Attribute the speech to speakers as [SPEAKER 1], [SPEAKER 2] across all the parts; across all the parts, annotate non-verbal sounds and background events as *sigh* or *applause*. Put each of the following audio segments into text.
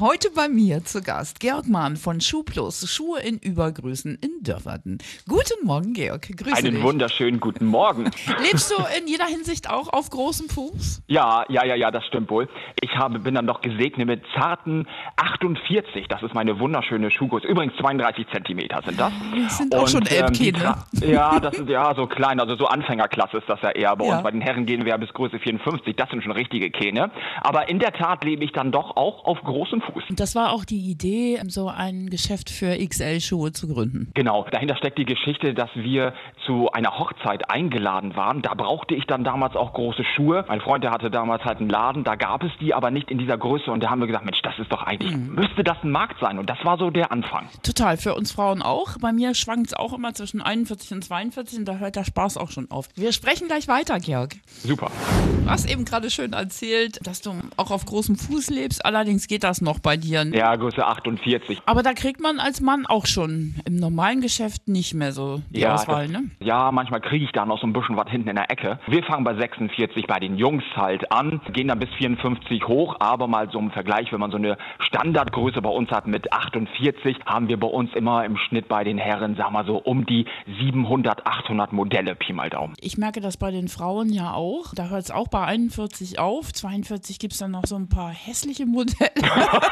[SPEAKER 1] Heute bei mir zu Gast Georg Mahn von Schuhplus, Schuhe in Übergrößen in Dörverden. Guten Morgen, Georg. Grüße
[SPEAKER 2] Einen
[SPEAKER 1] dich.
[SPEAKER 2] wunderschönen guten Morgen. *laughs*
[SPEAKER 1] Lebst du in jeder Hinsicht auch auf großem Fuß?
[SPEAKER 2] Ja, ja, ja, ja, das stimmt wohl. Ich habe, bin dann noch gesegnet mit zarten 48. Das ist meine wunderschöne Schuhgröße. Übrigens 32 Zentimeter sind das.
[SPEAKER 1] Das sind auch schon
[SPEAKER 2] die
[SPEAKER 1] Elbkähne.
[SPEAKER 2] tra- Ja, das ist ja so klein, also so Anfängerklasse ist das ja eher bei
[SPEAKER 1] Ja.
[SPEAKER 2] uns. Bei den Herren gehen wir ja bis Größe 54. Das sind schon richtige Kähne. Aber in der Tat lebe ich dann doch auch auf großem Fuß.
[SPEAKER 1] Und das war auch die Idee, so ein Geschäft für XL-Schuhe zu gründen.
[SPEAKER 2] Genau, dahinter steckt die Geschichte, dass wir zu einer Hochzeit eingeladen waren. Da brauchte ich dann damals auch große Schuhe. Mein Freund, der hatte damals halt einen Laden, da gab es die aber nicht in dieser Größe. Und da haben wir gesagt, Mensch, das ist doch eigentlich, müsste das ein Markt sein. Und das war so der Anfang.
[SPEAKER 1] Total, für uns Frauen auch. Bei mir schwankt es auch immer zwischen 41 und 42 und da hört der Spaß auch schon auf. Wir sprechen gleich weiter, Georg.
[SPEAKER 2] Super.
[SPEAKER 1] Du hast eben gerade schön erzählt, dass du auch auf großem Fuß lebst. Allerdings geht das noch bei dir.
[SPEAKER 2] Ja, Größe 48.
[SPEAKER 1] Aber da kriegt man als Mann auch schon im normalen Geschäft nicht mehr so die
[SPEAKER 2] ja,
[SPEAKER 1] Auswahl, ne?
[SPEAKER 2] ja, manchmal kriege ich da noch so ein bisschen was hinten in der Ecke. Wir fangen bei 46 bei den Jungs halt an, gehen dann bis 54 hoch, aber mal so im Vergleich, wenn man so eine Standardgröße bei uns hat mit 48, haben wir bei uns immer im Schnitt bei den Herren, sag mal so, um die 700, 800 Modelle, Pi mal Daumen.
[SPEAKER 1] Ich merke das bei den Frauen ja auch. Da hört es auch bei 41 auf. 42 gibt es dann noch so ein paar hässliche Modelle *laughs*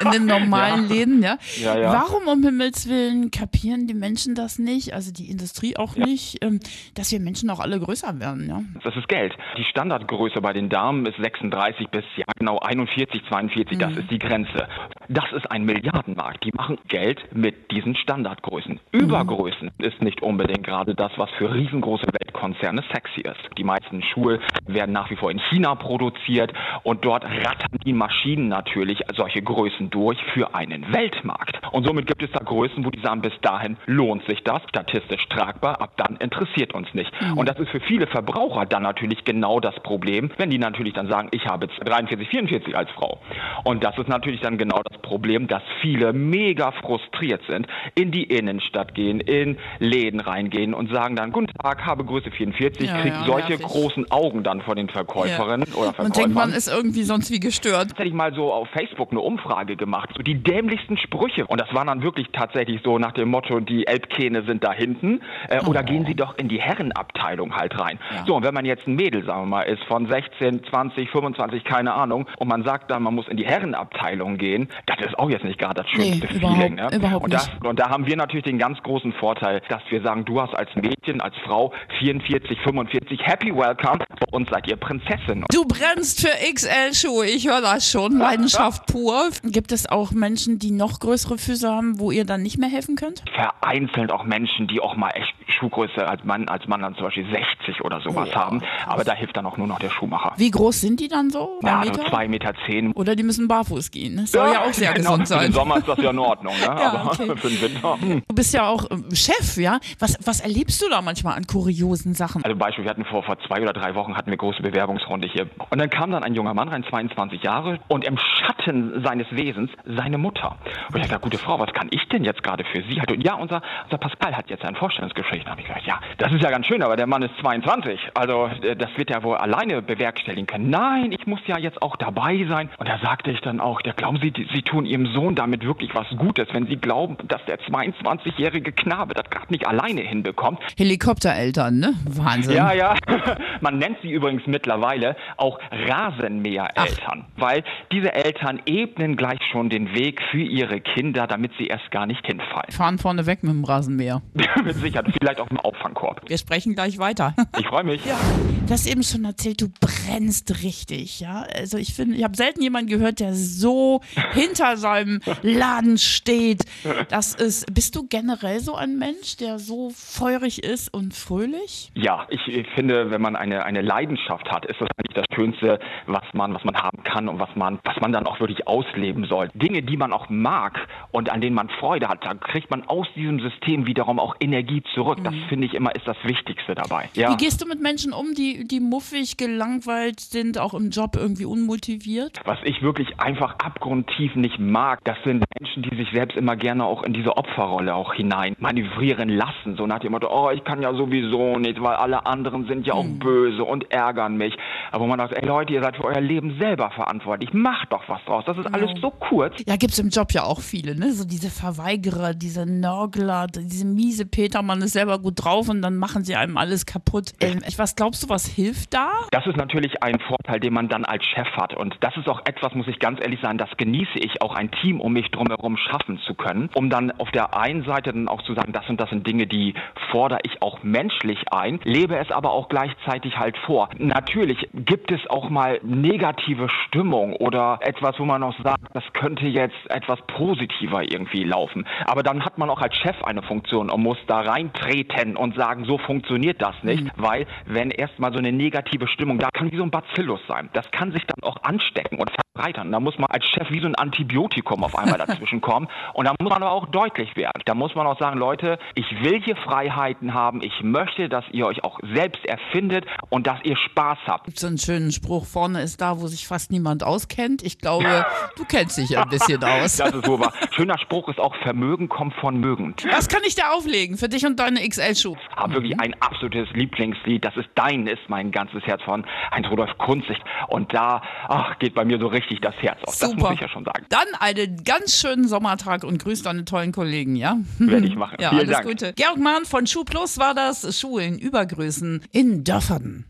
[SPEAKER 1] in den normalen Läden, ja.
[SPEAKER 2] Ja, ja.
[SPEAKER 1] Warum um Himmels Willen kapieren die Menschen das nicht, also die Industrie auch nicht, ähm, dass wir Menschen auch alle größer werden, ja?
[SPEAKER 2] Das ist Geld. Die Standardgröße bei den Damen ist 36 bis ja genau 41, 42. Das ist die Grenze. Das ist ein Milliardenmarkt. Die machen Geld mit diesen Standardgrößen. Übergrößen ist nicht unbedingt gerade das, was für riesengroße Weltkonzerne sexy ist. Die meisten Schuhe werden nach wie vor in China produziert und dort rattern die Maschinen natürlich solche Größen durch für einen Weltmarkt. Und somit gibt es da Größen, wo die sagen, bis dahin lohnt sich das, statistisch tragbar, ab dann interessiert uns nicht. Und das ist für viele Verbraucher dann natürlich genau das Problem, wenn die natürlich dann sagen, ich habe jetzt 43, 44 als Frau. Und das ist natürlich dann genau das Problem, dass viele mega frustriert sind, in die Innenstadt gehen, in Läden reingehen und sagen dann, guten Tag, habe Größe 44,
[SPEAKER 1] Ja,
[SPEAKER 2] krieg
[SPEAKER 1] ja,
[SPEAKER 2] solche
[SPEAKER 1] nervig.
[SPEAKER 2] großen Augen dann von den Verkäuferinnen oder Verkäufern.
[SPEAKER 1] Man denkt, man ist irgendwie sonst wie gestört.
[SPEAKER 2] Jetzt hätte ich mal so auf Facebook eine Umfrage gemacht, so die dämlichsten Sprüche. Und das waren dann wirklich tatsächlich so nach dem Motto, die Elbkähne sind da hinten. Äh, Oder gehen Sie doch in die Herrenabteilung halt rein. So, und wenn man jetzt ein Mädel, sagen wir mal, ist von 16, 20, 25, keine Ahnung, und man sagt dann, man muss in die Herrenabteilung gehen, das ist auch jetzt nicht gerade das
[SPEAKER 1] Nee,
[SPEAKER 2] schönste
[SPEAKER 1] überhaupt-
[SPEAKER 2] Feeling. Ne?
[SPEAKER 1] überhaupt
[SPEAKER 2] und, das,
[SPEAKER 1] nicht.
[SPEAKER 2] und da haben wir natürlich den ganz großen Vorteil, dass wir sagen, du hast als Mädchen, als Frau 44, 45, happy welcome, bei uns seid ihr Prinzessin.
[SPEAKER 1] Du brennst für XL-Schuhe, ich höre das schon. Leidenschaft pur. Gibt es auch Menschen, die noch größere Füße haben, wo ihr dann nicht mehr helfen könnt?
[SPEAKER 2] vereinzelt auch Menschen, die auch mal echt Schuhgröße als Mann, als Mann dann zum Beispiel 60 oder sowas haben. Aber da hilft dann auch nur noch der Schuhmacher.
[SPEAKER 1] Wie groß sind die dann so?
[SPEAKER 2] Ja, so
[SPEAKER 1] Meter?
[SPEAKER 2] zwei Meter zehn.
[SPEAKER 1] Oder die müssen barfuß gehen. ne? Soll ja, auch sehr
[SPEAKER 2] genau,
[SPEAKER 1] gesund sein.
[SPEAKER 2] den Sommer ist das ja in Ordnung, ne? *laughs* aber
[SPEAKER 1] okay. *laughs*
[SPEAKER 2] für den Winter.
[SPEAKER 1] Du bist ja auch ähm, Chef, ja? Was, was erlebst du da manchmal an kuriosen Sachen?
[SPEAKER 2] Also Beispiel, wir hatten vor, vor zwei oder drei Wochen hatten wir große Bewerbungsrunde hier. Und dann kam dann ein junger Mann rein, 22 Jahre, und im Schatten seines Wesens seine Mutter. Und ich dachte, gute Frau, was kann ich denn jetzt gerade für Sie? Und ja, unser, unser Pascal hat jetzt ein Vorstellungsgespräch. Da habe ich gesagt, ja, das ist ja ganz schön, aber der Mann ist 22. Also äh, das wird er wohl alleine bewerkstelligen können. Nein, ich muss ja jetzt auch dabei sein. Und da sagte ich dann auch, ja, glauben Sie, Sie tun Ihrem Sohn damit wirklich was Gutes, wenn Sie glauben, dass der 22-jährige Knabe das gerade nicht alleine hinbekommt.
[SPEAKER 1] Helikoptereltern, ne? Wahnsinn.
[SPEAKER 2] Ja, ja. *laughs* Man nennt sie übrigens mittlerweile auch Rasenmähereltern, weil diese Eltern ebnen gleich schon den Weg für ihre Kinder, damit sie erst gar nicht hinfallen.
[SPEAKER 1] Fahren vorne weg mit dem Rasenmäher. *laughs*
[SPEAKER 2] Mit Sicherheit, vielleicht auch im Auffangkorb.
[SPEAKER 1] Wir sprechen gleich weiter. *laughs*
[SPEAKER 2] Ich freue mich.
[SPEAKER 1] Du hast eben schon erzählt, du brennst richtig, ja. Also ich finde, ich habe selten jemanden gehört, der so hinter seinem Laden steht. Das ist, bist du generell so ein Mensch, der so feurig ist und fröhlich?
[SPEAKER 2] Ja, ich, ich finde, wenn man eine, eine Leidenschaft hat, ist das eigentlich das Schönste, was man, was man haben kann und was man, was man dann auch wirklich ausleben soll. Dinge, die man auch mag und an denen man Freude hat, dann kriegt man aus diesem System wiederum auch Energie zurück. Das finde ich immer ist das Wichtigste dabei. Ja.
[SPEAKER 1] Wie gehst du mit Menschen um, die, die muffig, gelangweilt sind, auch im Job irgendwie unmotiviert?
[SPEAKER 2] Was ich wirklich einfach abgrundtief nicht mag, das sind Menschen, die sich selbst immer gerne auch in diese Opferrolle auch hinein manövrieren lassen. So nach dem Motto, oh, ich kann ja sowieso nicht, weil alle anderen sind ja auch
[SPEAKER 1] Hm.
[SPEAKER 2] böse und ärgern mich. Aber man sagt, ey Leute, ihr seid für euer Leben selber verantwortlich. Macht doch was draus. Das ist alles so kurz.
[SPEAKER 1] Ja, gibt's im Job ja auch viele, ne? So diese Verweigerer, diese Nörgler, diese miese Peter, man ist selber gut drauf und dann machen sie einem alles kaputt. Ähm, was glaubst du, was hilft da?
[SPEAKER 2] Das ist natürlich ein Vorteil, den man dann als Chef hat. Und das ist auch etwas, muss ich ganz ehrlich sagen, das genieße ich auch ein Team um mich drumherum schaffen zu können, um dann auf der einen Seite dann auch zu sagen, das und das sind Dinge, die fordere ich auch menschlich ein, lebe es aber auch gleichzeitig halt vor. Natürlich gibt es auch mal negative Stimmung oder etwas, wo man auch sagt, das könnte jetzt etwas positiver irgendwie laufen. Aber dann hat man auch als Chef eine Funktion und muss da reintreten und sagen, so funktioniert das nicht, weil wenn erstmal so eine negative Stimmung, da kann wie so ein Bacillus sein. Das kann sich dann auch anstecken und verbreitern. Da muss man als Chef wie so ein Antibiotikum auf einmal *laughs* dazwischen kommen und da muss man aber auch deutlich werden. Da muss man auch sagen, Leute, ich will hier Freiheiten haben, ich möchte, dass ihr euch auch selbst erfindet und dass ihr Spaß habt.
[SPEAKER 1] Gibt so einen schönen Spruch, vorne ist da, wo sich fast niemand auskennt. Ich glaube, du kennst dich ein bisschen *laughs* aus.
[SPEAKER 2] Das ist wahr. Schöner Spruch ist auch, Vermögen kommt von Mögen.
[SPEAKER 1] Was kann ich da auflegen für dich und deine XL-Schuhe?
[SPEAKER 2] habe wirklich ein absolutes Lieblingslied. Das ist Dein ist mein ganzes Herz von Heinz Rudolf Kunzig. Und da ach, geht bei mir so richtig das Herz auf. Das
[SPEAKER 1] Super.
[SPEAKER 2] muss ich ja schon sagen.
[SPEAKER 1] Dann einen ganz schönen Sommertag und grüß deine tollen Kollegen, ja? *laughs*
[SPEAKER 2] Werde ich machen.
[SPEAKER 1] Ja,
[SPEAKER 2] Vielen
[SPEAKER 1] alles
[SPEAKER 2] Dank.
[SPEAKER 1] Gute. Georg Mahn von Schuh Plus war das, Schulen Übergrößen in Dörfern.